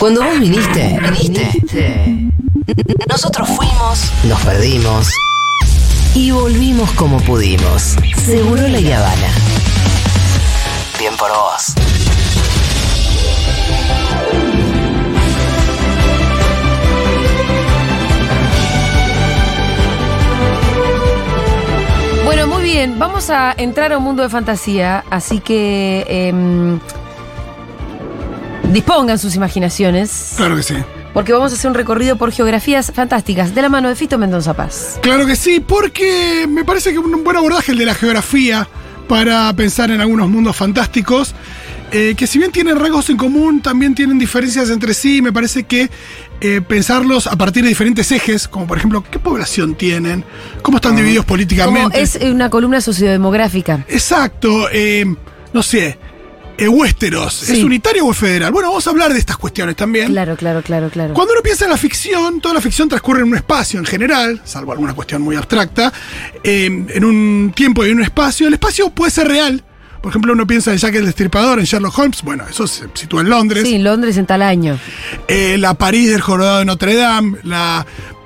Cuando vos viniste, viniste. Nosotros fuimos, nos perdimos y volvimos como pudimos. Seguro la Habana. Bien por vos. Bueno, muy bien, vamos a entrar a un mundo de fantasía, así que em, dispongan sus imaginaciones, Claro que sí. porque vamos a hacer un recorrido por geografías fantásticas de la mano de Fito Mendoza Paz. Claro que sí, porque me parece que un buen abordaje el de la geografía para pensar en algunos mundos fantásticos, eh, que si bien tienen rasgos en común, también tienen diferencias entre sí. y Me parece que eh, pensarlos a partir de diferentes ejes, como por ejemplo, ¿qué población tienen? ¿Cómo están divididos Como políticamente? es una columna sociodemográfica. Exacto, eh, no sé, eh, Westeros, Sí. ¿es unitario o es federal? Bueno, vamos a hablar de estas cuestiones también. Claro, claro, claro, claro. Cuando uno piensa en la ficción, toda la ficción transcurre en un espacio en general, salvo alguna cuestión muy abstracta, eh, en un tiempo y en un espacio. El espacio puede ser real. Por ejemplo, uno piensa en Jack el Destripador, en Sherlock Holmes, bueno, eso se sitúa en Londres. Sí, Londres en tal año. Eh, la París del Jorobado de Notre Dame, la,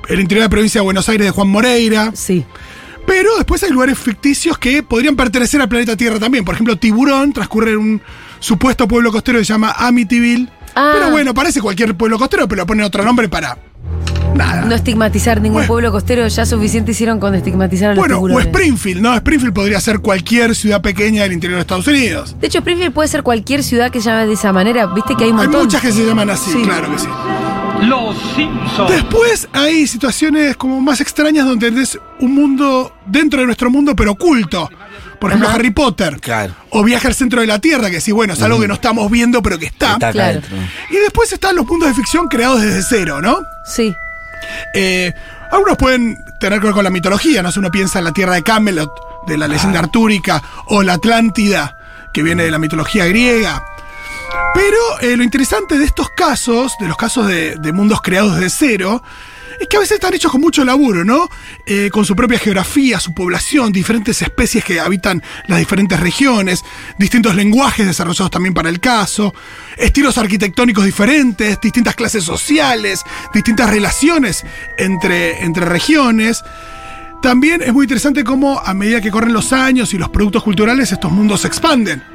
el interior de la provincia de Buenos Aires de Juan Moreira. Sí. Pero después hay lugares ficticios que podrían pertenecer al planeta Tierra también. Por ejemplo, Tiburón transcurre en un supuesto pueblo costero que se llama Amityville. Ah. Pero bueno, parece cualquier pueblo costero, pero le ponen otro nombre para nada. No estigmatizar ningún Bueno. pueblo costero, ya suficiente hicieron con estigmatizar a los bueno, o. Springfield, ¿no? Springfield podría ser cualquier ciudad pequeña del interior de Estados Unidos. De hecho, Springfield puede ser cualquier ciudad que se llame de esa manera. Viste que hay un Hay muchas que se llaman así, Sí. claro que sí. Los Simpsons. Después hay situaciones como más extrañas donde tenés un mundo dentro de nuestro mundo, pero oculto. Por ejemplo, Ajá. Harry Potter. Claro. O Viaje al centro de la Tierra, que sí, bueno, es algo que no estamos viendo, pero que está. Está Claro. Y después están los mundos de ficción creados desde cero, ¿no? Sí. Eh, algunos pueden tener que ver con la mitología, no sé, uno piensa en la tierra de Camelot, de la leyenda artúrica, o la Atlántida, que viene de la mitología griega. Pero eh, lo interesante de estos casos, de los casos de, de mundos creados desde cero, es que a veces están hechos con mucho laburo, ¿no? Eh, con su propia geografía, su población, diferentes especies que habitan las diferentes regiones, distintos lenguajes desarrollados también para el caso, estilos arquitectónicos diferentes, distintas clases sociales, distintas relaciones entre, entre regiones. También es muy interesante cómo a medida que corren los años y los productos culturales, estos mundos se expanden.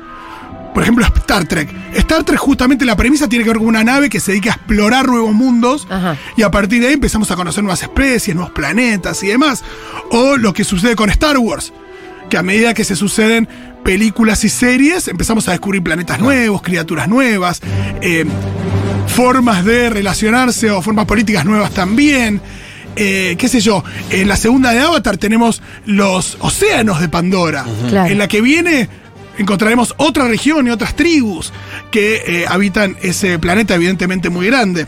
Por ejemplo, Star Trek. Star Trek, justamente la premisa tiene que ver con una nave que se dedica a explorar nuevos mundos Ajá. y a partir de ahí empezamos a conocer nuevas especies, nuevos planetas y demás. O lo que sucede con Star Wars, que a medida que se suceden películas y series, empezamos a descubrir planetas nuevos, criaturas nuevas, eh, formas de relacionarse o formas políticas nuevas también. Eh, qué sé yo, en la segunda de Avatar tenemos los océanos de Pandora. Claro. En la que viene encontraremos otra región y otras tribus que eh, habitan ese planeta evidentemente muy grande.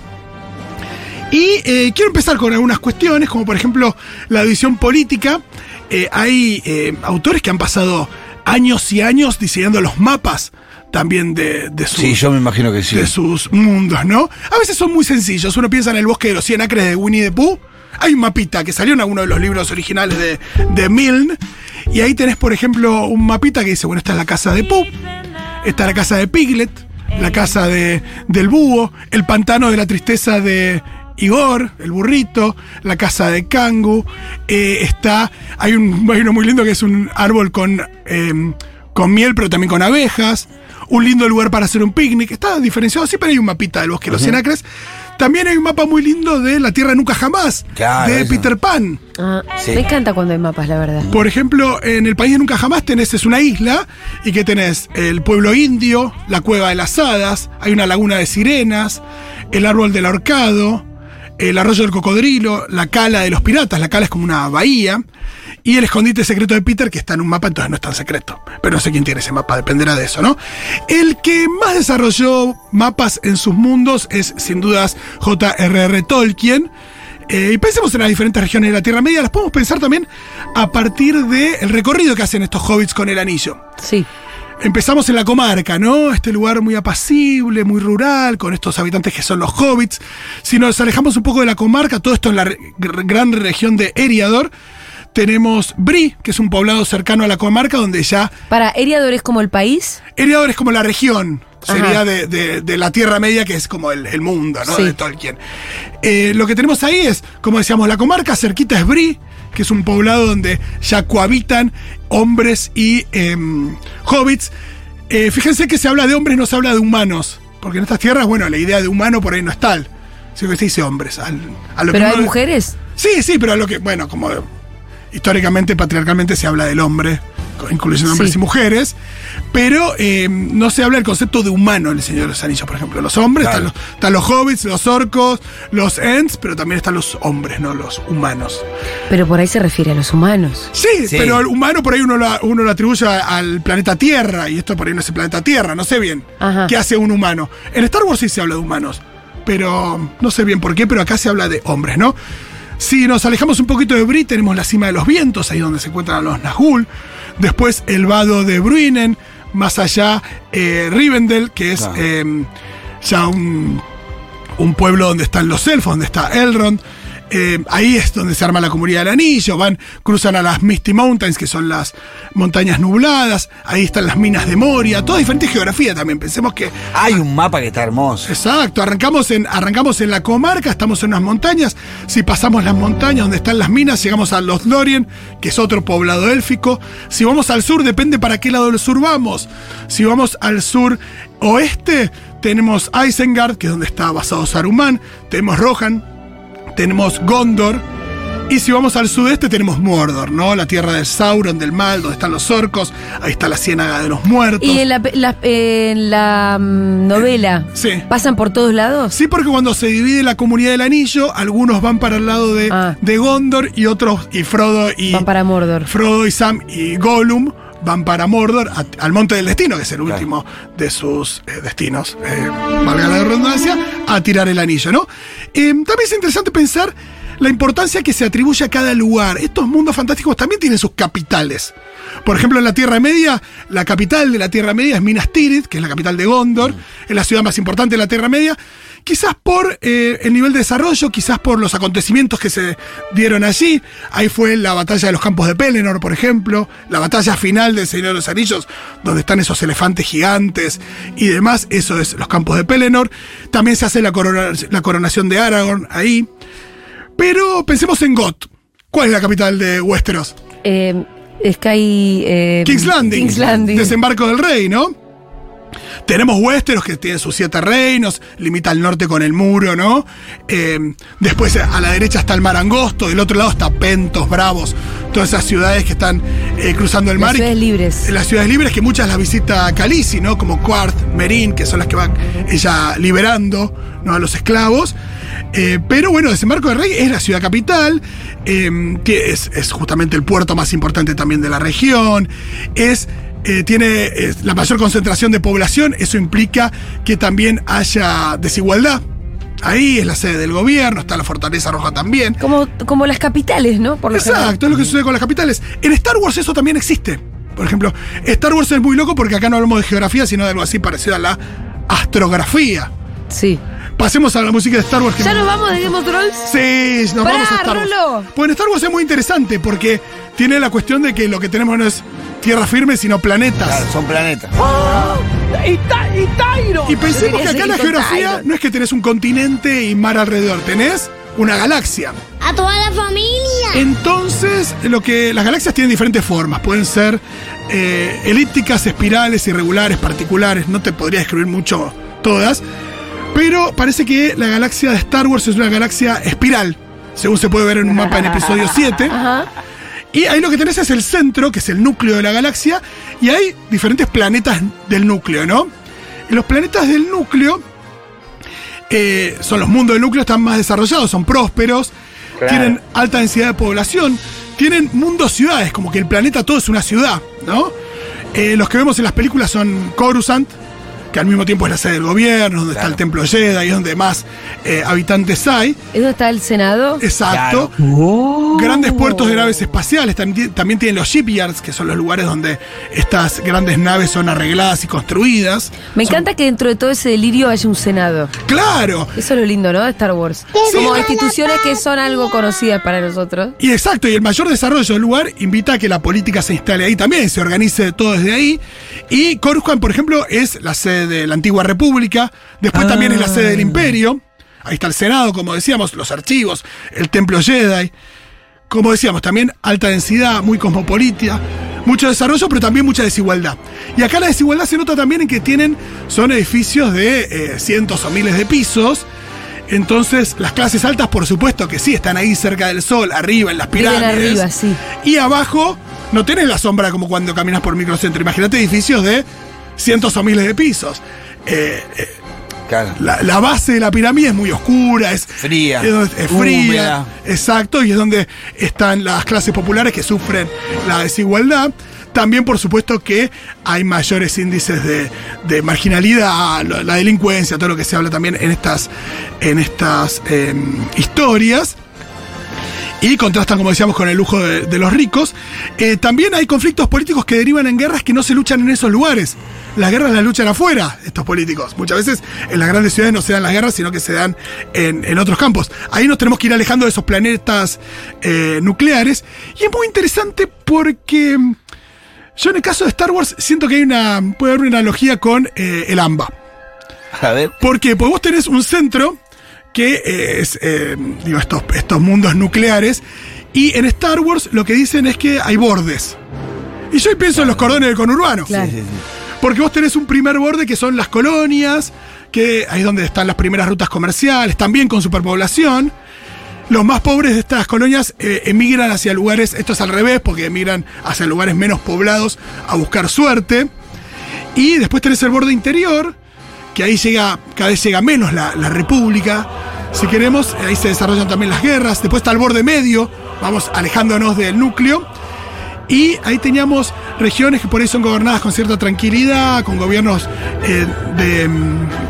Y eh, quiero empezar con algunas cuestiones, como por ejemplo la división política. Eh, hay autores que han pasado años y años diseñando los mapas también de, de sus, Sí, yo me imagino que sí. de sus mundos, ¿no? A veces son muy sencillos. Uno piensa en el bosque de los 100 acres de Winnie the Pooh. Hay un mapita que salió en alguno de los libros originales de, de Milne. Y ahí tenés, por ejemplo, un mapita que dice, bueno, esta es la casa de Pooh. Esta es la casa de Piglet. La casa de, del búho. El pantano de la tristeza de Igor, el burrito. La casa de Kangu. Eh, está, hay, un, hay uno muy lindo que es un árbol con, eh, con miel, pero también con abejas un lindo lugar para hacer un picnic. Está diferenciado, siempre hay un mapita del bosque de los 100 acres. También hay un mapa muy lindo de La Tierra Nunca Jamás, Claro, de eso. Peter Pan. Ah, Sí. Me encanta cuando hay mapas, la verdad. Por ejemplo, en el país de Nunca Jamás tenés, es una isla, y que tenés el pueblo indio, la cueva de las hadas, hay una laguna de sirenas, el árbol del ahorcado, el arroyo del cocodrilo, la cala de los piratas, la cala es como una bahía, y el escondite secreto de Peter, que está en un mapa, entonces no es tan secreto. Pero no sé quién tiene ese mapa, dependerá de eso, ¿no? El que más desarrolló mapas en sus mundos es, sin dudas, J.R.R. Tolkien. Eh, y pensemos en las diferentes regiones de la Tierra Media, las podemos pensar también a partir del recorrido que hacen estos hobbits con el anillo. Sí. Empezamos en la comarca, ¿no? Este lugar muy apacible, muy rural, con estos habitantes que son los hobbits. Si nos alejamos un poco de la comarca, todo esto en la re- gran región de Eriador, tenemos Bri, que es un poblado cercano a la comarca, donde ya Para, Eriador es como el país. Eriador es como la región. sería de, de- de la Tierra Media, que es como el, el mundo, ¿no? Sí. De Tolkien. Eh, lo que tenemos ahí es, como decíamos, la comarca cerquita es Bri, que es un poblado donde ya cohabitan hombres y em, hobbits. Eh, fíjense que se habla de hombres, no se habla de humanos. Porque en estas tierras, bueno, la idea de humano por ahí no es tal. Sino que se dice hombres. al- a lo que Pero hay uno- mujeres. Sí, sí, pero a lo que, bueno, como históricamente, patriarcalmente se habla del hombre, incluyendo hombres Sí. y mujeres, pero eh, no se habla del concepto de humano en el Señor de los Anillos, por ejemplo. Los hombres, Claro. están, los, están los hobbits, los orcos, los ents, pero también están los hombres, no los humanos. Pero por ahí se refiere a los humanos. Sí, Sí. pero el humano por ahí uno lo, uno lo atribuye al planeta Tierra, y esto por ahí no es el planeta Tierra, no sé bien Ajá. qué hace un humano. En Star Wars sí se habla de humanos, pero no sé bien por qué, pero acá se habla de hombres, ¿no? Si nos alejamos un poquito de Bri, tenemos la cima de los vientos, ahí donde se encuentran los Nahul. Después el vado de Bruinen, más allá eh, Rivendell, que es Claro. eh, ya un, un pueblo donde están los elfos, donde está Elrond. Eh, ahí es donde se arma la comunidad del anillo, van, cruzan a las Misty Mountains, que son las montañas nubladas, ahí están las minas de Moria, toda diferente geografía también. Pensemos que Hay un mapa que está hermoso. Exacto, arrancamos en, arrancamos en la comarca, estamos en unas montañas. Si pasamos las montañas donde están las minas, llegamos a Los Lorien, que es otro poblado élfico. Si vamos al sur, depende para qué lado del sur vamos. Si vamos al sur oeste, tenemos Isengard, que es donde está basado Saruman. Tenemos Rohan, tenemos Gondor. Y si vamos al sudeste tenemos Mordor, ¿no? La tierra del Sauron, del mal, donde están los orcos, ahí está la ciénaga de los muertos. Y en la, pe- la- en la mm, novela, Sí. ¿pasan por todos lados? Sí, porque cuando se divide la comunidad del anillo, algunos van para el lado de, Ah. de Gondor y otros, y Frodo y Van para Mordor. Frodo y Sam y Gollum van para Mordor, a- al Monte del Destino, que es el último de sus eh, destinos, eh, valga la redundancia, a tirar el anillo, ¿no? Eh, también es interesante pensar la importancia que se atribuye a cada lugar. Estos mundos fantásticos también tienen sus capitales. Por ejemplo, en la Tierra Media, la capital de la Tierra Media es Minas Tirith, que es la capital de Gondor, es la ciudad más importante de la Tierra Media. Quizás por eh, el nivel de desarrollo, quizás por los acontecimientos que se dieron allí. Ahí fue la batalla de los campos de Pelennor, por ejemplo, la batalla final del Señor de los Anillos, donde están esos elefantes gigantes y demás. Eso es los campos de Pelennor. También se hace la, la coronación de Aragorn ahí. Pero pensemos en Goth. ¿Cuál es la capital de Westeros? Eh, Sky. eh, King's Landing. King's Landing. Desembarco del Rey, ¿no? Tenemos Westeros que tiene sus siete reinos, limita al norte con el muro, ¿no? Eh, después a la derecha está el mar angosto, del otro lado está Pentos, Bravos, todas esas ciudades que están eh, cruzando el Las mar. y- ciudades libres. las ciudades libres que muchas las visita Khaleesi, ¿no? Como Quart, Merín, que son las que van ella liberando ¿no? a los esclavos. Eh, pero bueno, Desembarco del Rey es la ciudad capital, eh, es, es justamente el puerto más importante también de la región, es, eh, tiene es la mayor concentración de población, eso implica que también haya desigualdad. Ahí es la sede del gobierno, está la Fortaleza Roja también. Como, como las capitales, ¿no? Por Exacto, es lo que sucede con las capitales. En Star Wars eso también existe. Por ejemplo, Star Wars es muy loco porque acá no hablamos de geografía, sino de algo así parecido a la astrografía. Sí. Pasemos a la música de Star Wars. que- ¿Ya nos vamos de Game of Thrones? Sí, nos Pará, vamos a Star Wars. Rolo. Pues en Star Wars es muy interesante porque tiene la cuestión de que lo que tenemos no es tierra firme, sino planetas. Claro, son planetas. Y pensemos Debería que acá la geografía Tyron. no es que tenés un continente y mar alrededor, tenés una galaxia. A toda la familia. Entonces, lo que las galaxias tienen diferentes formas. Pueden ser eh, elípticas, espirales, irregulares, particulares. No te podría describir mucho todas. Pero parece que la galaxia de Star Wars es una galaxia espiral. Según se puede ver en un mapa en episodio 7. Ajá. Y ahí lo que tenés es el centro, que es el núcleo de la galaxia, y hay diferentes planetas del núcleo, ¿no? Y los planetas del núcleo eh, son los mundos del núcleo, están más desarrollados, son prósperos, tienen alta densidad de población, tienen mundos ciudades, como que el planeta todo es una ciudad, ¿no? Eh, los que vemos en las películas son Coruscant, que al mismo tiempo es la sede del gobierno, donde está el templo Jedi, y donde más eh, habitantes hay. ¿Es donde está el Senado? Exacto. Grandes puertos de naves espaciales. También, también tienen los shipyards, que son los lugares donde estas grandes naves son arregladas y construidas. Me Son- encanta que dentro de todo ese delirio haya un Senado. ¡Claro! Eso es lo lindo, ¿no? De Star Wars. Como instituciones que son algo conocidas para nosotros. Y exacto, y el mayor desarrollo del lugar invita a que la política se instale ahí también, se organice todo desde ahí. Y Coruscant, por ejemplo, es la sede sede de la antigua república, después también es la sede del imperio, ahí está el Senado, como decíamos, los archivos, el templo Jedi, como decíamos, también alta densidad, muy cosmopolita, mucho desarrollo, pero también mucha desigualdad. Y acá la desigualdad se nota también en que tienen, son edificios de eh, cientos o miles de pisos, entonces, las clases altas, por supuesto que sí, están ahí cerca del sol, arriba, en las pirámides. arriba, sí. Y abajo no tenés la sombra como cuando caminas por microcentro. Imagínate edificios de cientos o miles de pisos. Eh, eh, Claro. la, la base de la pirámide es muy oscura, es Fría, es, fría, exacto, y es donde están las clases populares que sufren la desigualdad. También, por supuesto, que hay mayores índices de, de marginalidad, la delincuencia, todo lo que se habla también en estas, en estas em, historias. Y contrastan, como decíamos, con el lujo de, de los ricos. Eh, también hay conflictos políticos que derivan en guerras que no se luchan en esos lugares. Las guerras las luchan afuera, estos políticos. Muchas veces en las grandes ciudades no se dan las guerras, sino que se dan en, en otros campos. Ahí nos tenemos que ir alejando de esos planetas eh, nucleares. Y es muy interesante porque mm, yo en el caso de Star Wars siento que hay una, puede haber una analogía con eh, el AMBA. A ver. ¿Por qué? Porque vos tenés un centro que eh, es, eh, digo, estos, estos mundos nucleares, y en Star Wars lo que dicen es que hay bordes. Y yo ahí pienso en los cordones del conurbano. Claro. Sí, sí, sí. Porque vos tenés un primer borde que son las colonias, que ahí es donde están las primeras rutas comerciales, también con superpoblación. Los más pobres de estas colonias eh, emigran hacia lugares, esto es al revés, porque emigran hacia lugares menos poblados a buscar suerte. Y después tenés el borde interior, que ahí llega, cada vez llega menos la, la república. Si queremos, ahí se desarrollan también las guerras. Después está el borde medio, vamos alejándonos del núcleo. Y ahí teníamos regiones que por ahí son gobernadas con cierta tranquilidad, con gobiernos eh, de,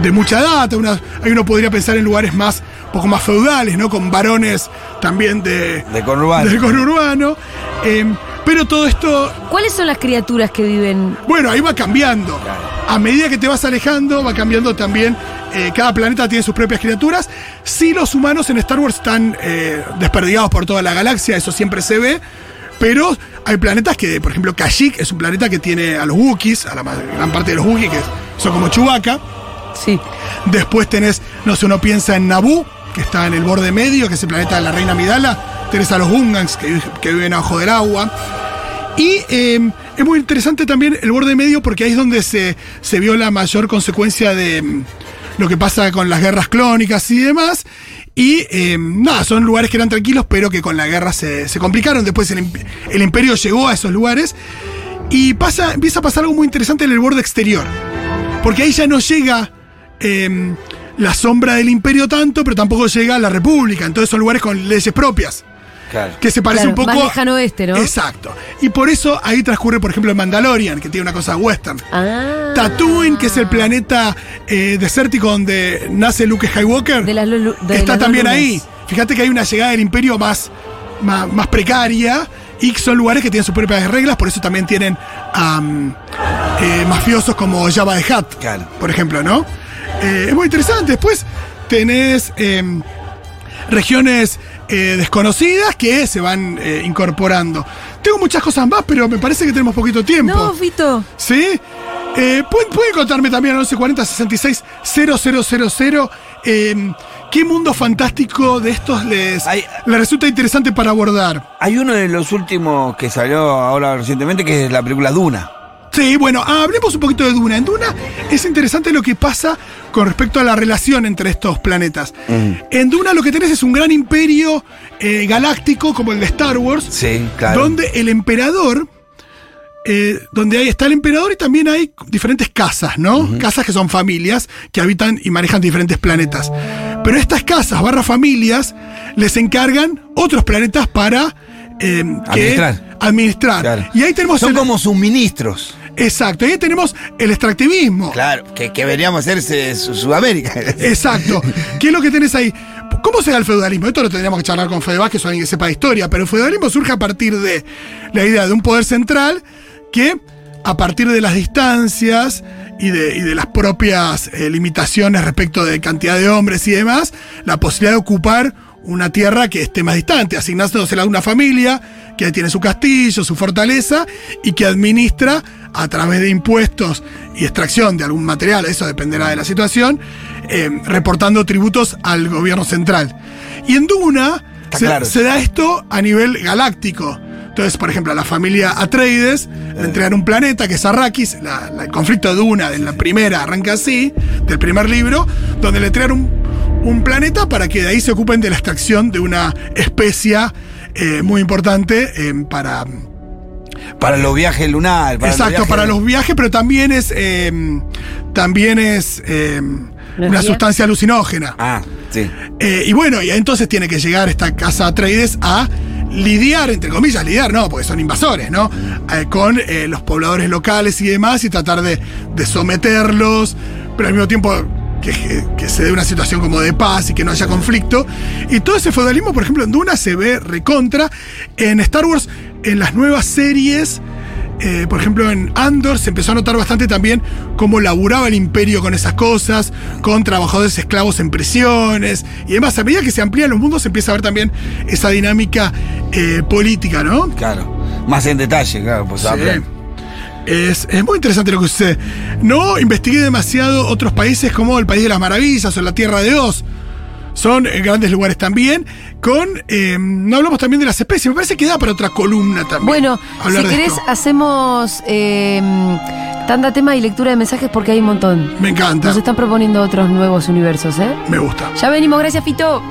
de mucha data. Una- ahí uno podría pensar en lugares más, un poco más feudales, ¿no? Con varones también de, De conurbano. del conurbano. Eh, pero todo esto ¿Cuáles son las criaturas que viven? bueno, ahí va cambiando. A medida que te vas alejando, va cambiando también. eh, cada planeta tiene sus propias criaturas. Sí, los humanos en Star Wars están eh, desperdigados por toda la galaxia, eso siempre se ve. Pero hay planetas que, por ejemplo, Kashyyyk es un planeta que tiene a los Wookiees, a la gran parte de los Wookiees, que son como Chewbacca. Sí. Después tenés, no sé, uno piensa en Naboo, que está en el borde medio, que es el planeta de la reina Midala. Tenés a los Gungans, que, que viven abajo del agua. Y eh, es muy interesante también el borde medio, porque ahí es donde se, se vio la mayor consecuencia de mm, lo que pasa con las guerras clónicas y demás. Y eh, nada, son lugares que eran tranquilos, pero que con la guerra se, complicaron. Después el, imp- el imperio llegó a esos lugares. Y pasa, empieza a pasar algo muy interesante en el borde exterior. Porque ahí ya no llega eh, la sombra del imperio tanto, pero tampoco llega la república. Entonces son lugares con leyes propias. Claro. Que se parece Claro, un poco. más lejano oeste, ¿no? Exacto. Y por eso ahí transcurre, por ejemplo, el Mandalorian, que tiene una cosa western. Ah. Tatooine, que es el planeta eh, desértico donde nace Luke Skywalker, De las de está las también ahí. Fíjate que hay una llegada del imperio más, más, más precaria y son lugares que tienen sus propias reglas, por eso también tienen eh, mafiosos como Jabba de Hutt, Claro. por ejemplo, ¿no? Eh, es muy interesante. Después tenés em, regiones eh, desconocidas que se van eh, incorporando. Tengo muchas cosas más, pero me parece que tenemos poquito tiempo. No, Fito. ¿Sí? Eh, ¿pueden, pueden contarme también al 1140 66 000 eh, qué mundo fantástico de estos les, Hay- les resulta interesante para abordar? Hay uno de los últimos que salió ahora recientemente que es la película Duna. Sí, bueno, hablemos un poquito de Duna. En Duna es interesante lo que pasa con respecto a la relación entre estos planetas. En Duna lo que tenés es un gran imperio eh, galáctico como el de Star Wars, Sí, claro. donde el emperador, eh, donde ahí está el emperador y también hay diferentes casas, ¿no? Casas que son familias que habitan y manejan diferentes planetas. Pero estas casas barra familias les encargan otros planetas para eh, Administrar. administrar. Claro. Y ahí tenemos Son el- como suministros. Exacto, ahí tenemos el extractivismo. Claro, que, que deberíamos Su- Sudamérica. Exacto. ¿Qué es lo que tenés ahí? ¿Cómo se da el feudalismo? Esto lo tendríamos que charlar con Fede Vázquez o alguien que sepa de historia, pero el feudalismo surge a partir de la idea de un poder central que, a partir de las distancias y de, y de las propias eh, limitaciones respecto de cantidad de hombres y demás, la posibilidad de ocupar una tierra que esté más distante, asignándosela a una familia que tiene su castillo, su fortaleza y que administra a través de impuestos y extracción de algún material, eso dependerá de la situación, eh, reportando tributos al gobierno central. Y en Duna se, claro. se da esto a nivel galáctico. Entonces, por ejemplo, a la familia Atreides le entregan un planeta que es Arrakis. La- la- el conflicto de Duna de la primera arranca así, del primer libro, donde le entregan un, un planeta para que de ahí se ocupen de la extracción de una especia eh, muy importante eh, para, Para los viajes lunares. Para exacto, viajes- para los viajes, pero también es eh, también es eh, una sustancia alucinógena. Ah, sí. Eh, y bueno, y entonces tiene que llegar esta casa Atreides a lidiar, entre comillas, lidiar, no, porque son invasores, ¿no? Eh, con eh, los pobladores locales y demás y tratar de, de someterlos, pero al mismo tiempo que, se dé una situación como de paz y que no haya conflicto. Y todo ese feudalismo, por ejemplo, en Duna se ve recontra. En Star Wars, en las nuevas series. eh, por ejemplo, en Andor se empezó a notar bastante también cómo laburaba el imperio con esas cosas, con trabajadores esclavos en prisiones y demás. A medida que se amplían los mundos, se empieza a ver también esa dinámica eh, política, ¿no? Claro. Más en detalle, claro. Pues Sí. Es, es muy interesante lo que sucede. No investigué demasiado otros países como el País de las Maravillas o la Tierra de Oz. Son eh, grandes lugares también. Con. eh, no hablamos también de las especies. Me parece que da para otra columna también. Bueno, si querés, esto. hacemos eh, tanda tema y lectura de mensajes porque hay un montón. Me encanta. Nos están proponiendo otros nuevos universos, ¿eh? Me gusta. Ya venimos, gracias, Fito.